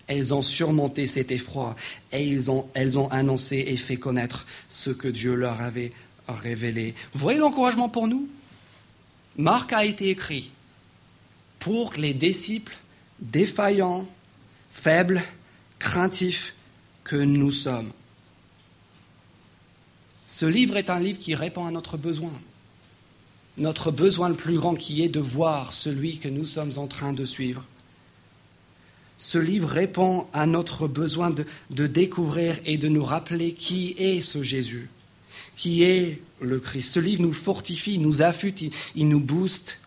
A: Elles ont surmonté cet effroi et elles ont, elles ont annoncé et fait connaître ce que Dieu leur avait révélé. Vous voyez l'encouragement pour nous? Marc a été écrit pour les disciples défaillants, faibles, craintifs que nous sommes. Ce livre est un livre qui répond à notre besoin. Notre besoin le plus grand qui est de voir celui que nous sommes en train de suivre. Ce livre répond à notre besoin de, découvrir et de nous rappeler qui est ce Jésus qui est le Christ. Ce livre nous fortifie, nous affûte, il, nous booste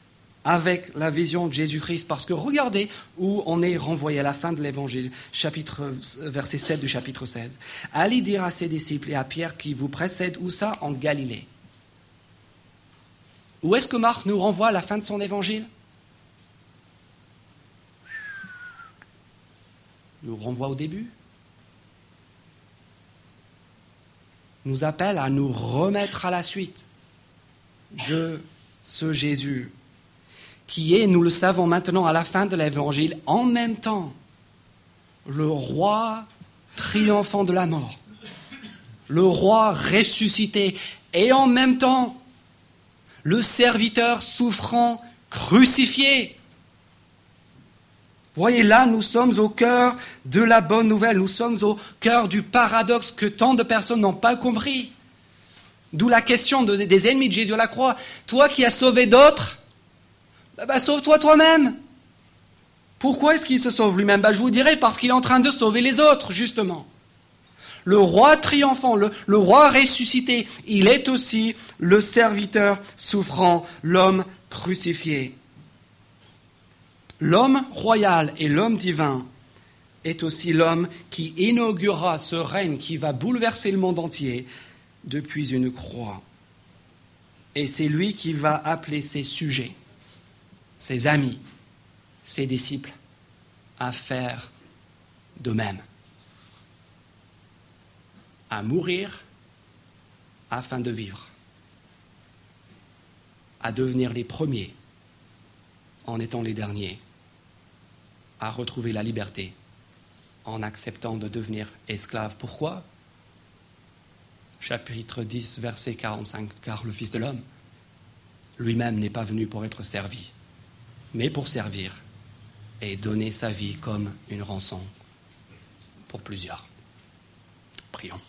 A: avec la vision de Jésus-Christ, parce que regardez où on est renvoyé à la fin de l'évangile, chapitre, verset 7 du chapitre 16. Allez dire à ses disciples et à Pierre qui vous précède, où ça? En Galilée. Où est-ce que Marc nous renvoie à la fin de son évangile? Il nous renvoie au début nous appelle à nous remettre à la suite de ce Jésus, qui est, nous le savons maintenant à la fin de l'évangile, en même temps le roi triomphant de la mort, le roi ressuscité, et en même temps le serviteur souffrant crucifié. Voyez, là, nous sommes au cœur de la bonne nouvelle, nous sommes au cœur du paradoxe que tant de personnes n'ont pas compris. D'où la question des ennemis de Jésus à la croix. Toi qui as sauvé d'autres, bah, bah, sauve-toi toi-même. Pourquoi est-ce qu'il se sauve lui-même bah, Je vous dirai parce qu'il est en train de sauver les autres, justement. Le roi triomphant, le, le roi ressuscité, il est aussi le serviteur souffrant, l'homme crucifié. L'homme royal et l'homme divin est aussi l'homme qui inaugurera ce règne qui va bouleverser le monde entier depuis une croix. Et c'est lui qui va appeler ses sujets, ses amis, ses disciples à faire de même, à mourir afin de vivre, à devenir les premiers en étant les derniers à retrouver la liberté en acceptant de devenir esclave. Pourquoi? Chapitre 10, verset 45, car le Fils de l'homme lui-même n'est pas venu pour être servi, mais pour servir et donner sa vie comme une rançon pour plusieurs. Prions.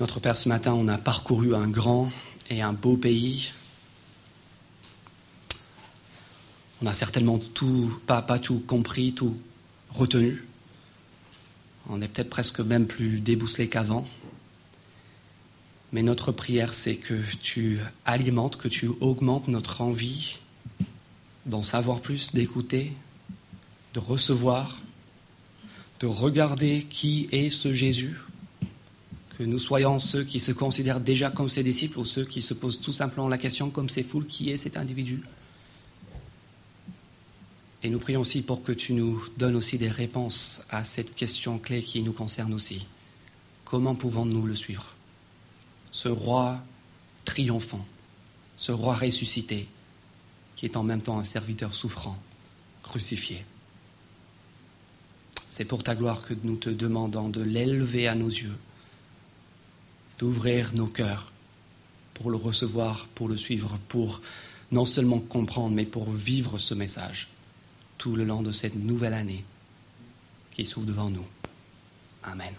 A: Notre Père, ce matin, on a parcouru un grand et un beau pays. On n'a certainement tout, pas, pas tout compris, tout retenu. On est peut-être presque même plus débousselé qu'avant. Mais notre prière, c'est que tu alimentes, que tu augmentes notre envie d'en savoir plus, d'écouter, de recevoir, de regarder qui est ce Jésus que nous soyons ceux qui se considèrent déjà comme ses disciples ou ceux qui se posent tout simplement la question, comme ces foules, qui est cet individu? Et nous prions aussi pour que tu nous donnes aussi des réponses à cette question clé qui nous concerne aussi. Comment pouvons-nous le suivre? Ce roi triomphant, ce roi ressuscité, qui est en même temps un serviteur souffrant, crucifié. C'est pour ta gloire que nous te demandons de l'élever à nos yeux, d'ouvrir nos cœurs pour le recevoir, pour le suivre, pour non seulement comprendre, mais pour vivre ce message tout le long de cette nouvelle année qui s'ouvre devant nous. Amen.